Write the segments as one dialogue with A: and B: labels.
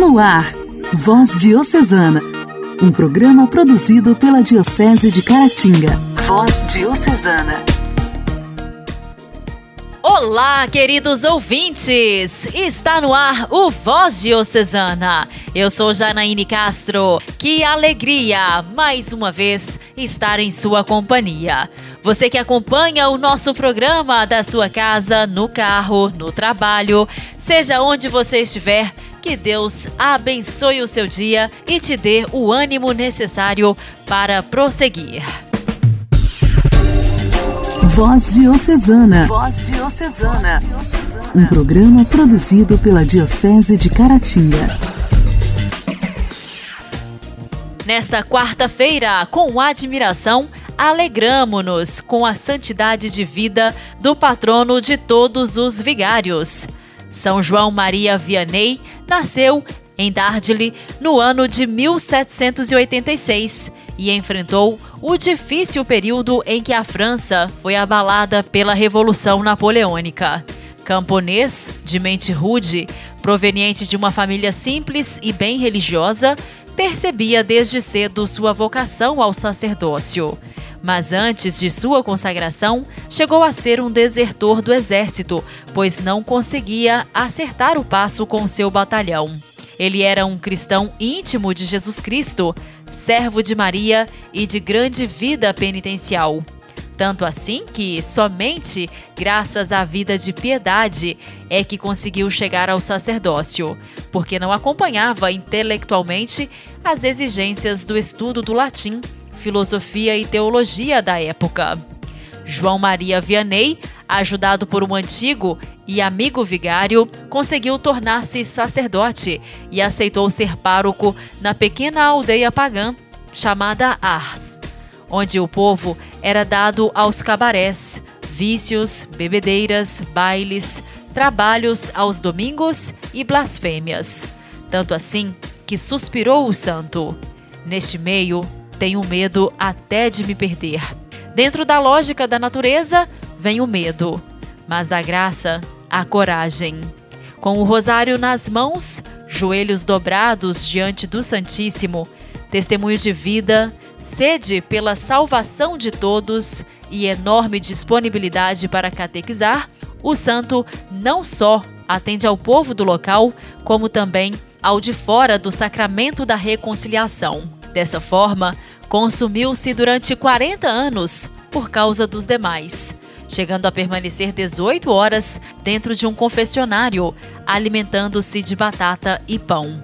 A: No ar, Voz Diocesana, um programa produzido pela Diocese de Caratinga. Voz Diocesana.
B: Olá, queridos ouvintes! Está no ar o Voz Diocesana. Eu sou Janaíne Castro. Que alegria, mais uma vez, estar em sua companhia. Você que acompanha o nosso programa da sua casa, no carro, no trabalho, seja onde você estiver, que Deus abençoe o seu dia e te dê o ânimo necessário para prosseguir.
A: Voz Diocesana. Voz Diocesana. Um programa produzido pela Diocese de Caratinga.
B: Nesta quarta-feira, com admiração, alegramo-nos com a santidade de vida do patrono de todos os vigários. São João Maria Vianney nasceu em Dardilly no ano de 1786 e enfrentou o difícil período em que a França foi abalada pela Revolução Napoleônica. Camponês, de mente rude, proveniente de uma família simples e bem religiosa, percebia desde cedo sua vocação ao sacerdócio. Mas antes de sua consagração, chegou a ser um desertor do exército, pois não conseguia acertar o passo com seu batalhão. Ele era um cristão íntimo de Jesus Cristo, servo de Maria e de grande vida penitencial. Tanto assim que somente graças à vida de piedade é que conseguiu chegar ao sacerdócio, porque não acompanhava intelectualmente as exigências do estudo do latim, filosofia e teologia da época. João Maria Vianney, ajudado por um antigo e amigo vigário, conseguiu tornar-se sacerdote e aceitou ser pároco na pequena aldeia pagã chamada Ars, onde o povo era dado aos cabarés, vícios, bebedeiras, bailes, trabalhos aos domingos e blasfêmias. Tanto assim que suspirou o santo. Neste meio, tenho medo até de me perder. Dentro da lógica da natureza, vem o medo, mas da graça, a coragem. Com o rosário nas mãos, joelhos dobrados diante do Santíssimo, testemunho de vida, sede pela salvação de todos e enorme disponibilidade para catequizar, o santo não só atende ao povo do local, como também ao de fora do sacramento da reconciliação. Dessa forma, consumiu-se durante 40 anos por causa dos demais, chegando a permanecer 18 horas dentro de um confessionário, alimentando-se de batata e pão.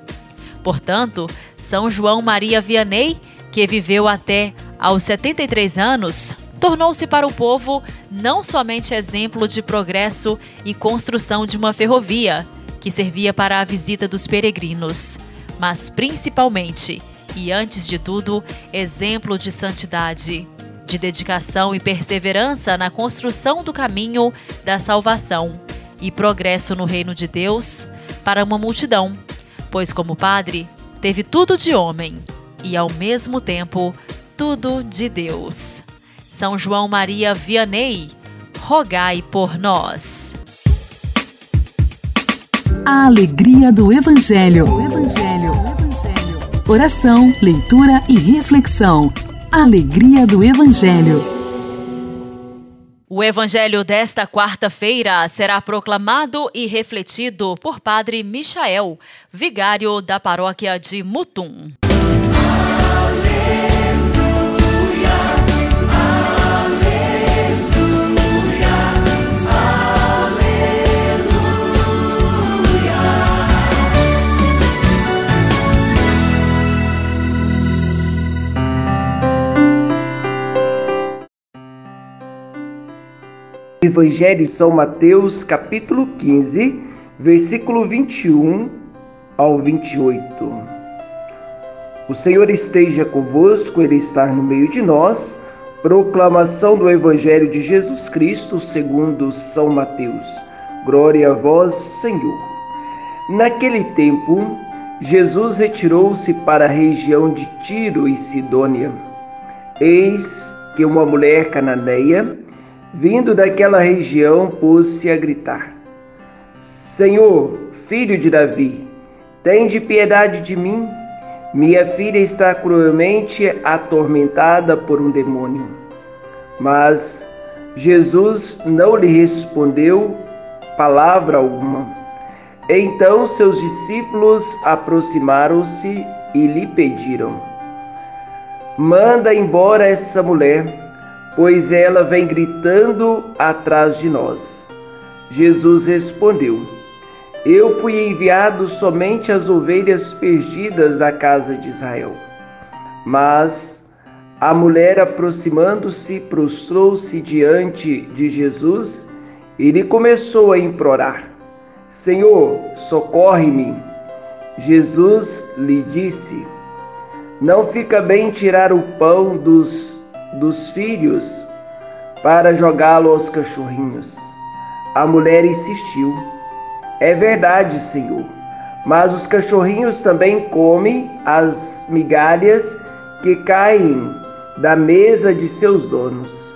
B: Portanto, São João Maria Vianney, que viveu até aos 73 anos, tornou-se para o povo não somente exemplo de progresso e construção de uma ferrovia, que servia para a visita dos peregrinos, mas principalmente e, antes de tudo, exemplo de santidade, de dedicação e perseverança na construção do caminho da salvação e progresso no reino de Deus para uma multidão, pois, como padre, teve tudo de homem e, ao mesmo tempo, tudo de Deus. São João Maria Vianney, rogai por nós.
A: A alegria do Evangelho. O Evangelho. Oração, leitura e reflexão. Alegria do Evangelho.
B: O Evangelho desta quarta-feira será proclamado e refletido por Padre Michael, vigário da paróquia de Mutum.
C: Evangelho de São Mateus, capítulo 15, versículo 21 ao 28. O Senhor esteja convosco, Ele está no meio de nós. Proclamação do Evangelho de Jesus Cristo segundo São Mateus. Glória a vós, Senhor. Naquele tempo, Jesus retirou-se para a região de Tiro e Sidônia. Eis que uma mulher cananeia vindo daquela região, pôs-se a gritar: Senhor, filho de Davi, Tende piedade de mim. Minha filha está cruelmente atormentada por um demônio. Mas Jesus não lhe respondeu palavra alguma. Então seus discípulos aproximaram-se e lhe pediram: Manda embora essa mulher, pois ela vem gritando atrás de nós. Jesus respondeu: Eu fui enviado somente às ovelhas perdidas da casa de Israel. Mas a mulher, aproximando-se, prostrou-se diante de Jesus e lhe começou a implorar: Senhor, socorre-me. Jesus lhe disse: Não fica bem tirar o pão dos, dos filhos para jogá-lo aos cachorrinhos. A mulher insistiu: É verdade, Senhor, mas os cachorrinhos também comem as migalhas que caem da mesa de seus donos.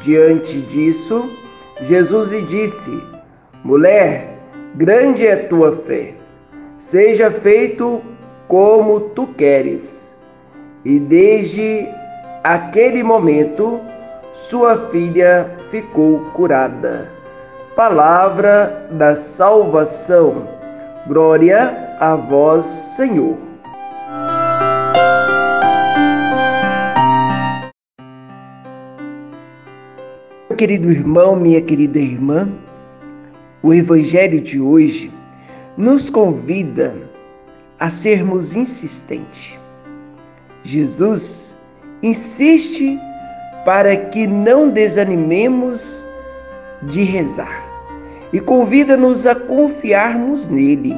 C: Diante disso, Jesus lhe disse: Mulher, grande é tua fé, seja feito como tu queres. E desde aquele momento, sua filha ficou curada. Palavra da salvação. Glória a vós, Senhor. Meu querido irmão, minha querida irmã, o Evangelho de hoje nos convida a sermos insistentes. Jesus insiste para que não desanimemos de rezar e convida-nos a confiarmos nele.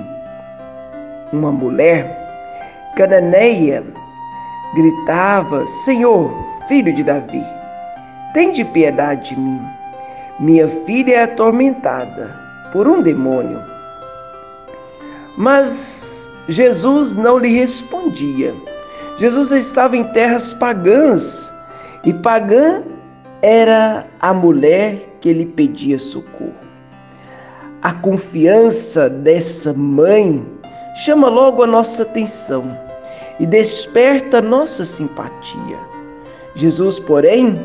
C: Uma mulher cananeia gritava: Senhor, filho de Davi, tem de piedade de mim. Minha filha é atormentada por um demônio. Mas Jesus não lhe respondia. Jesus estava em terras pagãs e pagã era a mulher que lhe pedia socorro. A confiança dessa mãe chama logo a nossa atenção e desperta nossa simpatia. Jesus, porém,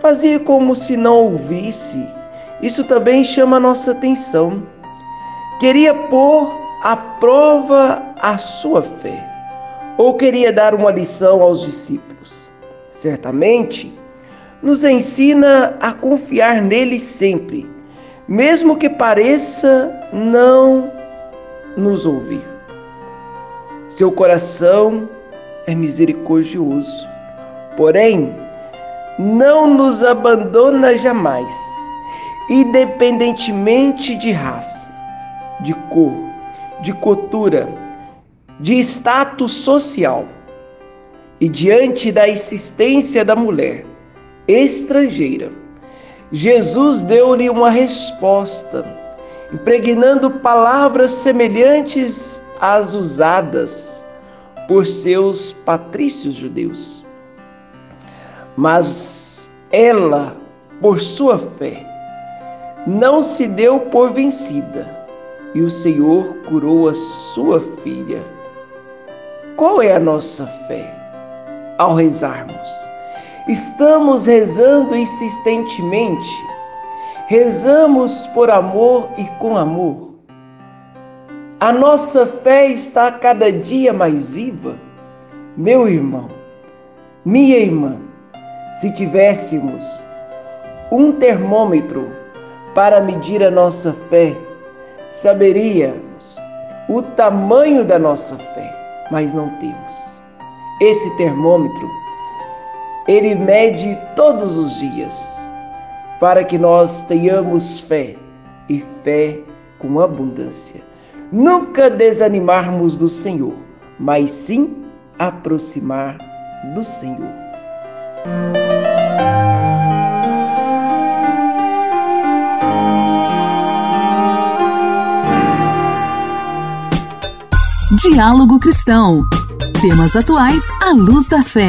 C: fazia como se não ouvisse isso também chama nossa atenção. Queria pôr à prova a sua fé, ou queria dar uma lição aos discípulos. Certamente, nos ensina a confiar nele sempre, mesmo que pareça não nos ouvir. Seu coração é misericordioso, porém, não nos abandona jamais independentemente de raça, de cor, de cultura, de status social. E diante da existência da mulher estrangeira, Jesus deu-lhe uma resposta, impregnando palavras semelhantes às usadas por seus patrícios judeus. Mas ela, por sua fé, não se deu por vencida e o Senhor curou a sua filha. Qual é a nossa fé ao rezarmos? Estamos rezando insistentemente, rezamos por amor e com amor. A nossa fé está cada dia mais viva. Meu irmão, minha irmã, se tivéssemos um termômetro para medir a nossa fé, saberíamos o tamanho da nossa fé, mas não temos. Esse termômetro, ele mede todos os dias, para que nós tenhamos fé e fé com abundância. Nunca desanimarmos do Senhor, mas sim aproximar do Senhor.
A: Diálogo Cristão. Temas atuais à luz da fé.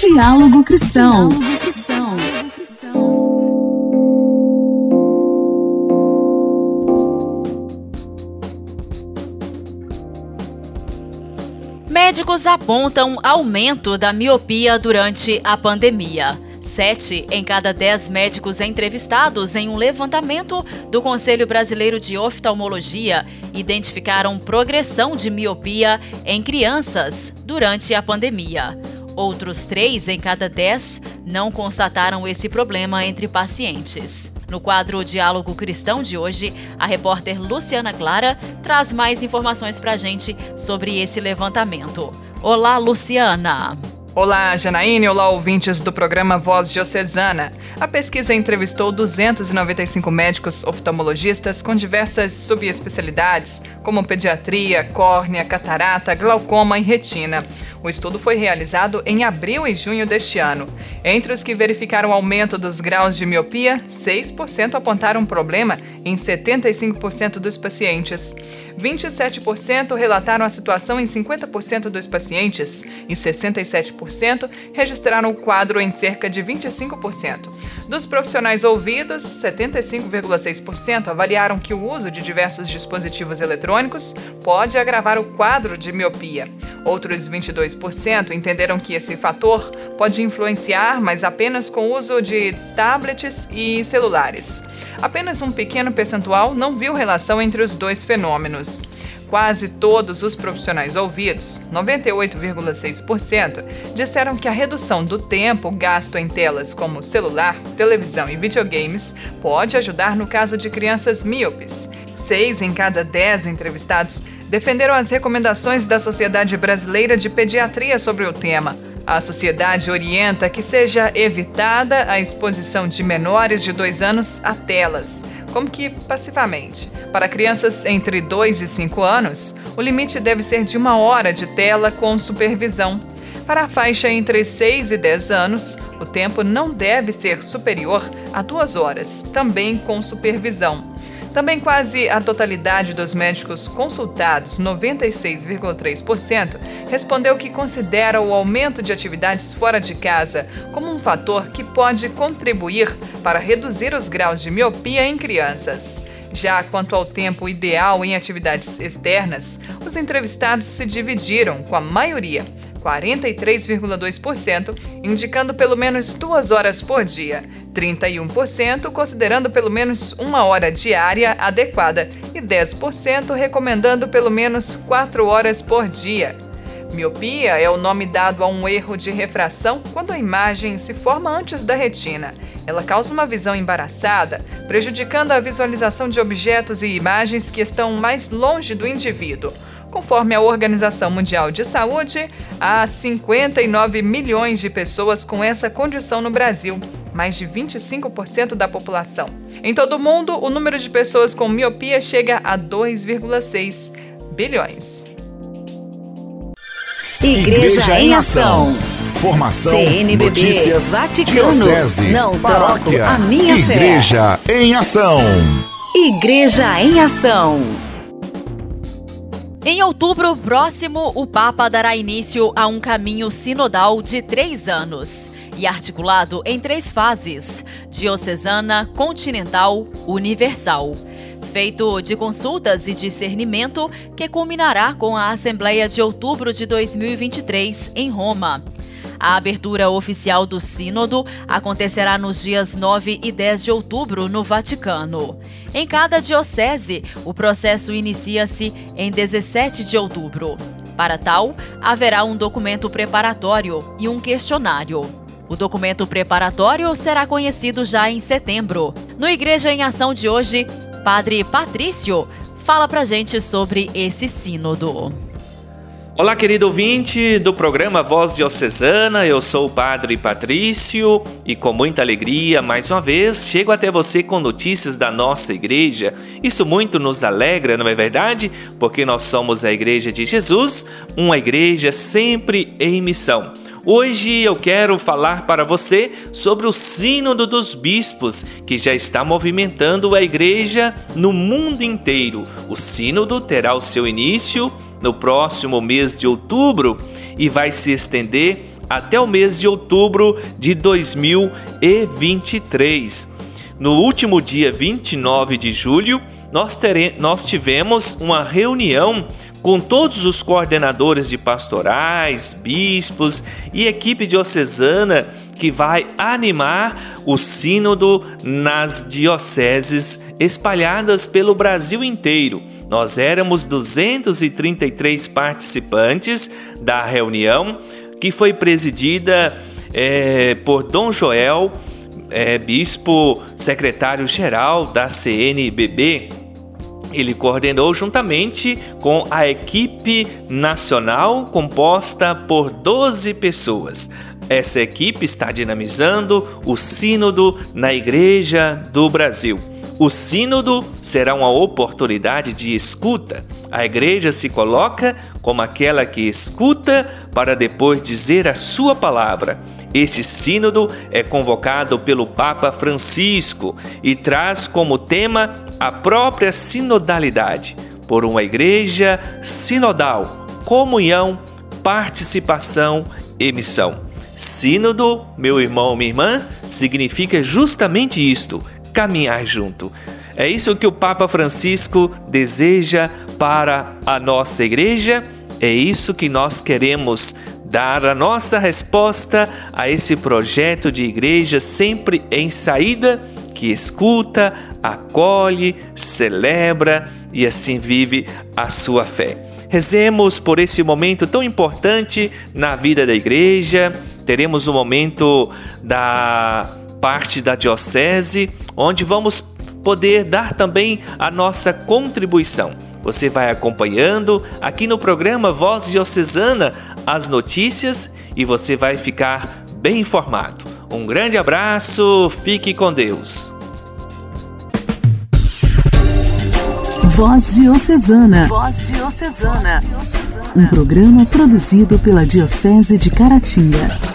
A: Diálogo Cristão.
B: Médicos apontam aumento da miopia durante a pandemia. Sete em cada dez médicos entrevistados em um levantamento do Conselho Brasileiro de Oftalmologia identificaram progressão de miopia em crianças durante a pandemia. Outros três em cada dez não constataram esse problema entre pacientes. No quadro Diálogo Cristão de hoje, a repórter Luciana Clara traz mais informações para a gente sobre esse levantamento. Olá, Luciana!
D: Olá, Janaíne. Olá, ouvintes do programa Voz Diocesana. A pesquisa entrevistou 295 médicos oftalmologistas com diversas subespecialidades, como pediatria, córnea, catarata, glaucoma e retina. O estudo foi realizado em abril e junho deste ano. Entre os que verificaram aumento dos graus de miopia, 6% apontaram problema em 75% dos pacientes. 27% relataram a situação em 50% dos pacientes e 67% registraram o quadro em cerca de 25%. Dos profissionais ouvidos, 75,6% avaliaram que o uso de diversos dispositivos eletrônicos pode agravar o quadro de miopia. Outros 22% entenderam que esse fator pode influenciar, mas apenas com o uso de tablets e celulares. Apenas um pequeno percentual não viu relação entre os dois fenômenos. Quase todos os profissionais ouvidos, 98,6%, disseram que a redução do tempo gasto em telas como celular, televisão e videogames pode ajudar no caso de crianças míopes. Seis em cada dez entrevistados defenderam as recomendações da Sociedade Brasileira de Pediatria sobre o tema. A sociedade orienta que seja evitada a exposição de menores de dois anos a telas, como que passivamente. Para crianças entre 2 e 5 anos, o limite deve ser de uma hora de tela com supervisão. Para a faixa entre 6 e 10 anos, o tempo não deve ser superior a duas horas, também com supervisão. Também quase a totalidade dos médicos consultados, 96,3%, respondeu que considera o aumento de atividades fora de casa como um fator que pode contribuir para reduzir os graus de miopia em crianças. Já quanto ao tempo ideal em atividades externas, os entrevistados se dividiram, com a maioria, 43,2%, indicando pelo menos duas horas por dia, 31% considerando pelo menos uma hora diária adequada e 10% recomendando pelo menos quatro horas por dia. Miopia é o nome dado a um erro de refração quando a imagem se forma antes da retina. Ela causa uma visão embaraçada, prejudicando a visualização de objetos e imagens que estão mais longe do indivíduo. Conforme a Organização Mundial de Saúde, há 59 milhões de pessoas com essa condição no Brasil, mais de 25% da população. Em todo o mundo, o número de pessoas com miopia chega a 2,6 bilhões.
A: Igreja, Igreja em Ação.
E: Formação, CNBB, notícias,
A: Vaticano,
E: diocese,
A: não
E: paróquia,
A: a minha
E: Igreja
A: fé.
E: em Ação.
A: Igreja em Ação.
B: Em outubro próximo, o Papa dará início a um caminho sinodal de três anos e articulado em três fases: diocesana, continental, universal. Feito de consultas e discernimento que culminará com a Assembleia de outubro de 2023 em Roma. A abertura oficial do Sínodo acontecerá nos dias 9 e 10 de outubro no Vaticano. Em cada diocese, o processo inicia-se em 17 de outubro. Para tal, haverá um documento preparatório e um questionário. O documento preparatório será conhecido já em setembro. No Igreja em Ação de hoje, Padre Patrício fala pra gente sobre esse sínodo.
F: Olá, querido ouvinte do programa Voz Diocesana, eu sou o Padre Patrício e com muita alegria, mais uma vez, chego até você com notícias da nossa igreja. Isso muito nos alegra, não é verdade? Porque nós somos a Igreja de Jesus, uma igreja sempre em missão. Hoje eu quero falar para você sobre o Sínodo dos Bispos, que já está movimentando a igreja no mundo inteiro. O Sínodo terá o seu início no próximo mês de outubro e vai se estender até o mês de outubro de 2023. No último dia 29 de julho, nós, nós tivemos uma reunião com todos os coordenadores de pastorais, bispos e equipe diocesana que vai animar o Sínodo nas dioceses espalhadas pelo Brasil inteiro. Nós éramos 233 participantes da reunião que foi presidida é, por Dom Joel, é, bispo secretário-geral da CNBB. Ele coordenou juntamente com a equipe nacional composta por 12 pessoas. Essa equipe está dinamizando o Sínodo na Igreja do Brasil. O Sínodo será uma oportunidade de escuta. A igreja se coloca como aquela que escuta para depois dizer a sua palavra. Este sínodo é convocado pelo Papa Francisco e traz como tema a própria sinodalidade, por uma igreja sinodal, comunhão, participação e missão. Sínodo, meu irmão, minha irmã, significa justamente isto: caminhar junto. É isso que o Papa Francisco deseja para a nossa igreja, é isso que nós queremos dar a nossa resposta a esse projeto de igreja sempre em saída, que escuta, acolhe, celebra e assim vive a sua fé. Rezemos por esse momento tão importante na vida da igreja. Teremos o um momento da parte da diocese, onde vamos poder dar também a nossa contribuição. Você vai acompanhando aqui no programa Voz Diocesana as notícias e você vai ficar bem informado. Um grande abraço, fique com Deus.
A: Voz Diocesana. Voz Diocesana. Um programa produzido pela Diocese de Caratinga.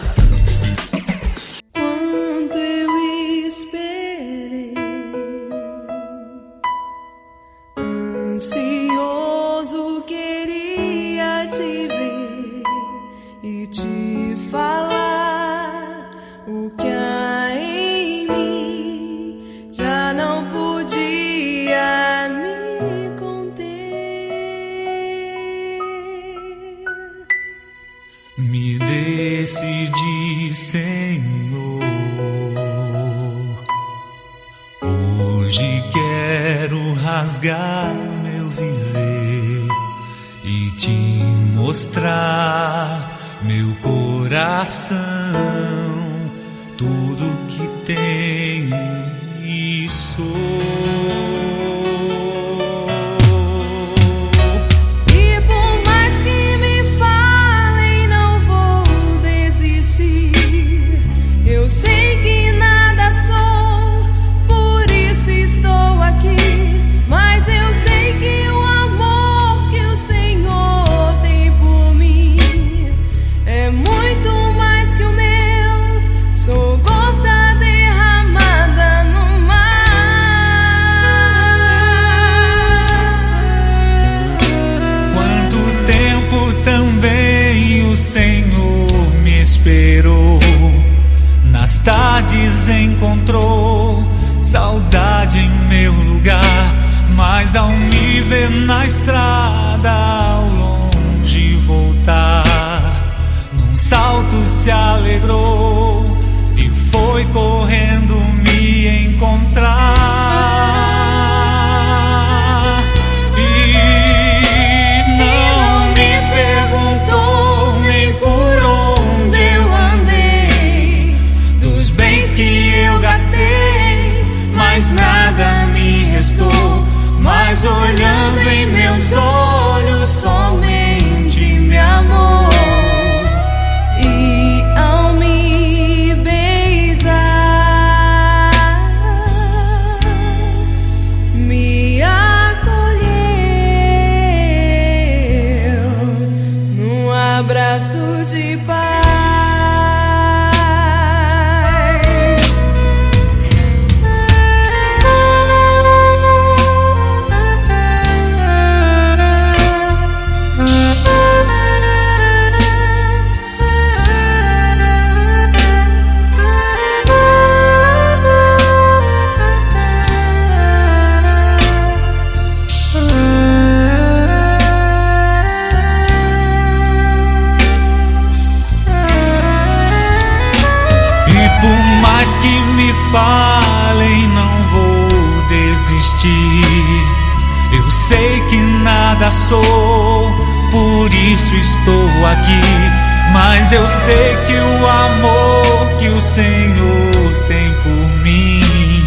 G: Mas
H: eu sei que o amor que o Senhor tem por mim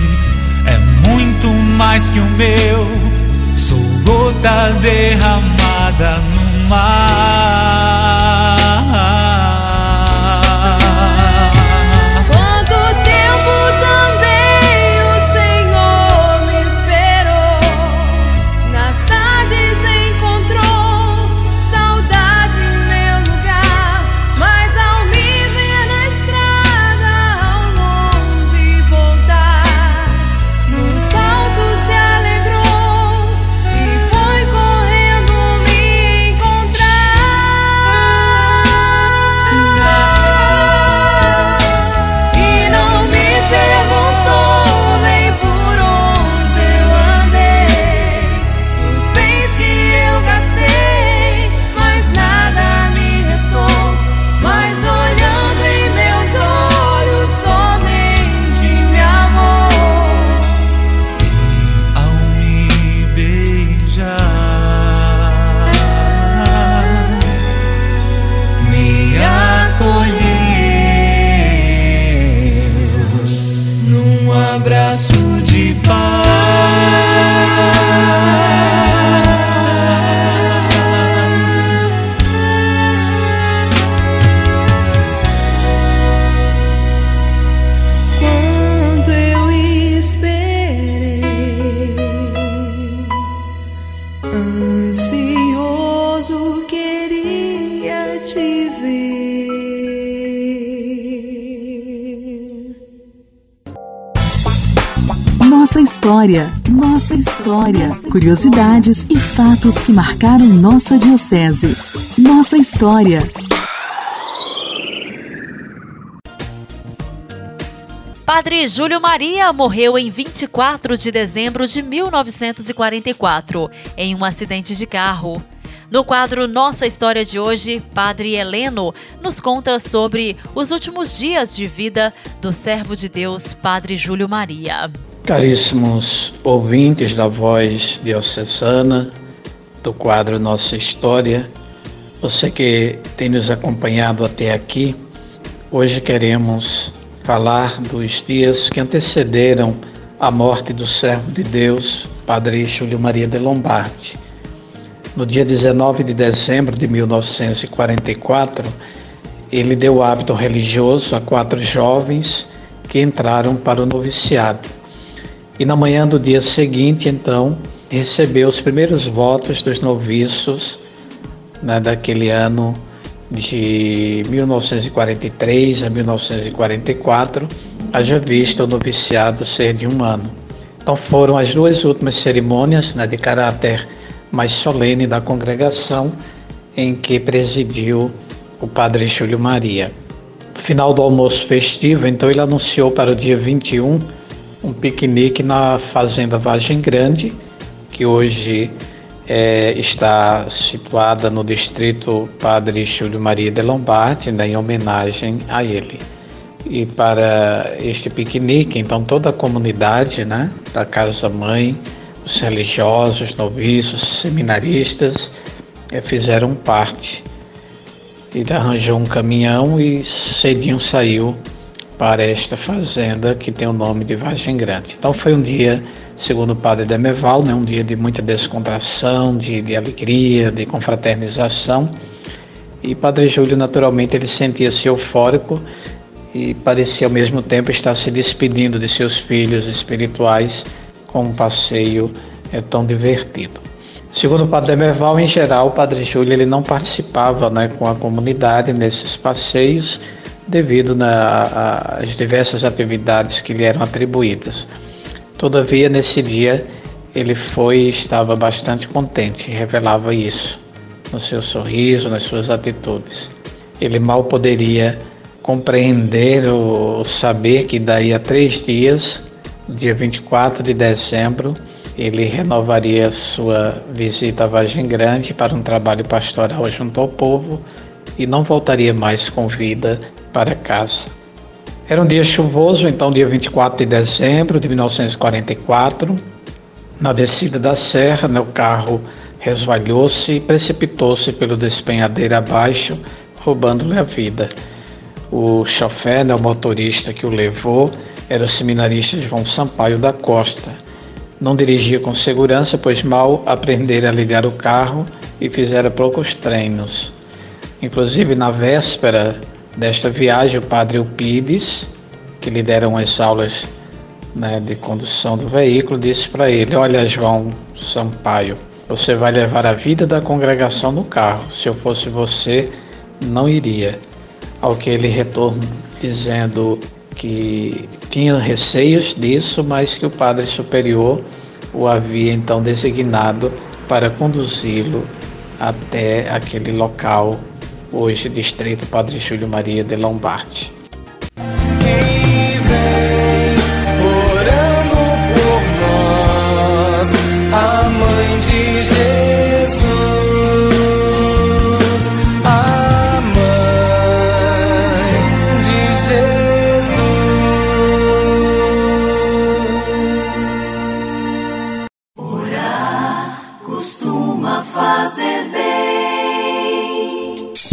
H: é muito mais que o meu. Sou gota derramada
A: história, nossa história, curiosidades e fatos que marcaram nossa diocese. Nossa história.
B: Padre Júlio Maria morreu em 24 de dezembro de 1944 em um acidente de carro. No quadro Nossa História de hoje, Padre Heleno nos conta sobre os últimos dias de vida do servo de Deus, Padre Júlio Maria.
I: Caríssimos ouvintes da voz diocesana, do quadro Nossa História, você que tem nos acompanhado até aqui, hoje queremos falar dos dias que antecederam a morte do servo de Deus, Padre Júlio Maria de Lombardi. No dia 19 de dezembro de 1944, ele deu hábito religioso a quatro jovens que entraram para o noviciado e na manhã do dia seguinte, então, recebeu os primeiros votos dos noviços né, daquele ano de 1943 a 1944, haja visto o noviciado ser de um ano. Então foram as duas últimas cerimônias né, de caráter mais solene da congregação em que presidiu o padre Júlio Maria. No final do almoço festivo, então ele anunciou para o dia 21 um piquenique na Fazenda Vargem Grande, que hoje é, está situada no distrito Padre Júlio Maria de Lombardi, né, em homenagem a ele. E para este piquenique, então toda a comunidade né, da Casa Mãe, os religiosos, noviços, seminaristas, é, fizeram parte. Ele arranjou um caminhão e cedinho saiu para esta fazenda que tem o nome de Vargem Grande. Então foi um dia, segundo o padre Demeval, né, um dia de muita descontração, de, de alegria, de confraternização. E Padre Júlio, naturalmente, ele sentia-se eufórico e parecia ao mesmo tempo estar se despedindo de seus filhos espirituais com um passeio é, tão divertido. Segundo o Padre Demerval, em geral, o Padre Júlio ele não participava né, com a comunidade nesses passeios, devido às diversas atividades que lhe eram atribuídas. Todavia, nesse dia, ele foi estava bastante contente, revelava isso no seu sorriso, nas suas atitudes. Ele mal poderia compreender ou saber que daí a três dias, dia 24 de dezembro, ele renovaria sua visita à Vargem Grande para um trabalho pastoral junto ao povo e não voltaria mais com vida para casa. Era um dia chuvoso, então, dia 24 de dezembro de 1944. Na descida da serra, né, o carro resvalhou-se e precipitou-se pelo despenhadeiro abaixo, roubando-lhe a vida. O chofer, né, o motorista que o levou, era o seminarista João Sampaio da Costa. Não dirigia com segurança, pois mal aprendera a ligar o carro e fizera poucos treinos. Inclusive, na véspera desta viagem, o padre Eupides, que lhe deram as aulas né, de condução do veículo, disse para ele: Olha, João Sampaio, você vai levar a vida da congregação no carro. Se eu fosse você, não iria. Ao que ele retornou dizendo que tinha receios disso, mas que o padre superior o havia então designado para conduzi-lo até aquele local, hoje distrito Padre Júlio Maria de Lombardi.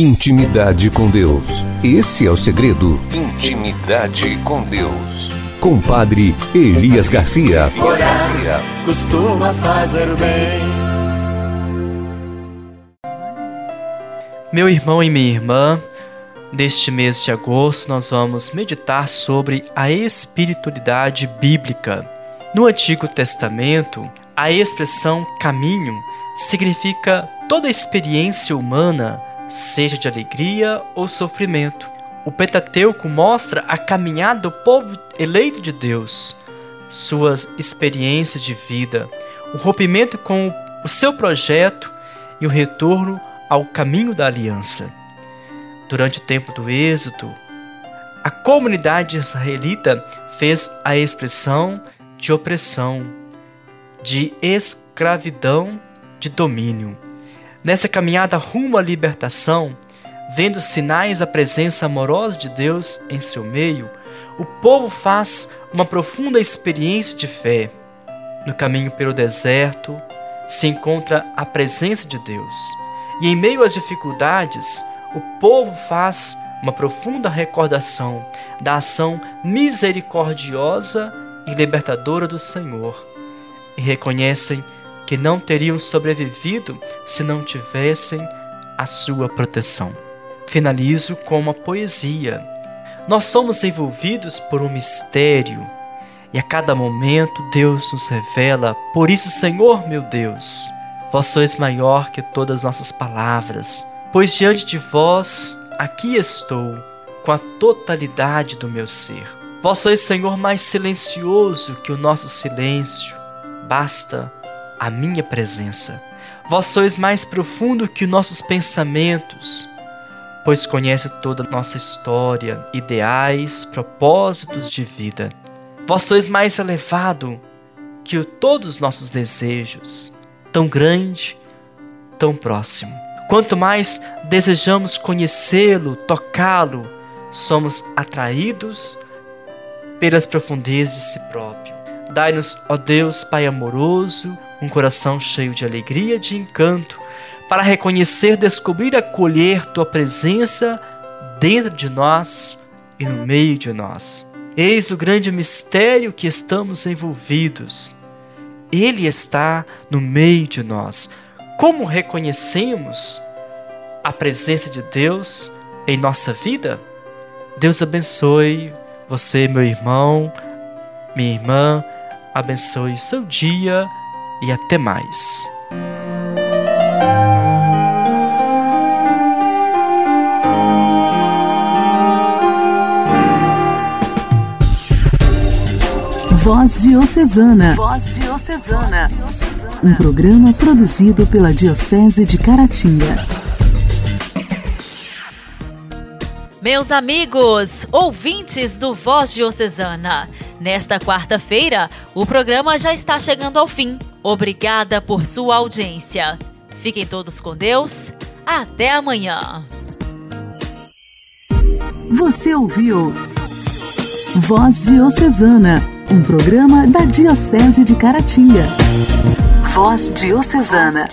J: Intimidade com Deus. Esse é o segredo. Intimidade com Deus. Com Padre Elias Garcia. Elias Garcia. Costuma fazer bem.
K: Meu irmão e minha irmã, neste mês de agosto nós vamos meditar sobre a espiritualidade bíblica. No Antigo Testamento, a expressão caminho significa toda experiência humana seja de alegria ou sofrimento. O Pentateuco mostra a caminhada do povo eleito de Deus, suas experiências de vida, o rompimento com o seu projeto e o retorno ao caminho da aliança. Durante o tempo do Êxodo, a comunidade israelita fez a expressão de opressão, de escravidão, de domínio. Nessa caminhada rumo à libertação, vendo sinais da presença amorosa de Deus em seu meio, o povo faz uma profunda experiência de fé. No caminho pelo deserto, se encontra a presença de Deus. E em meio às dificuldades, o povo faz uma profunda recordação da ação misericordiosa e libertadora do Senhor e reconhecem que não teriam sobrevivido se não tivessem a sua proteção. Finalizo com uma poesia. Nós somos envolvidos por um mistério e a cada momento Deus nos revela. Por isso, Senhor meu Deus, vós sois maior que todas as nossas palavras, pois diante de vós aqui estou com a totalidade do meu ser. Vós sois, Senhor, mais silencioso que o nosso silêncio. Basta a minha presença. Vós sois mais profundo que nossos pensamentos, pois conhece toda a nossa história, ideais, propósitos de vida. Vós sois mais elevado que todos os nossos desejos, tão grande, tão próximo. Quanto mais desejamos conhecê-lo, tocá-lo, somos atraídos pelas profundezas de si próprio. Dai-nos, ó Deus, Pai amoroso, um coração cheio de alegria e de encanto, para reconhecer, descobrir acolher tua presença dentro de nós e no meio de nós. Eis o grande mistério que estamos envolvidos. Ele está no meio de nós. Como reconhecemos a presença de Deus em nossa vida? Deus abençoe você, meu irmão, minha irmã, abençoe seu dia e até mais.
A: Voz Diocesana. Voz Diocesana. Um programa produzido pela Diocese de Caratinga.
B: Meus amigos, ouvintes do Voz Diocesana, nesta quarta-feira o programa já está chegando ao fim. Obrigada por sua audiência. Fiquem todos com Deus. Até amanhã.
A: Você ouviu Voz Diocesana, um programa da Diocese de Caratinga. Voz Diocesana.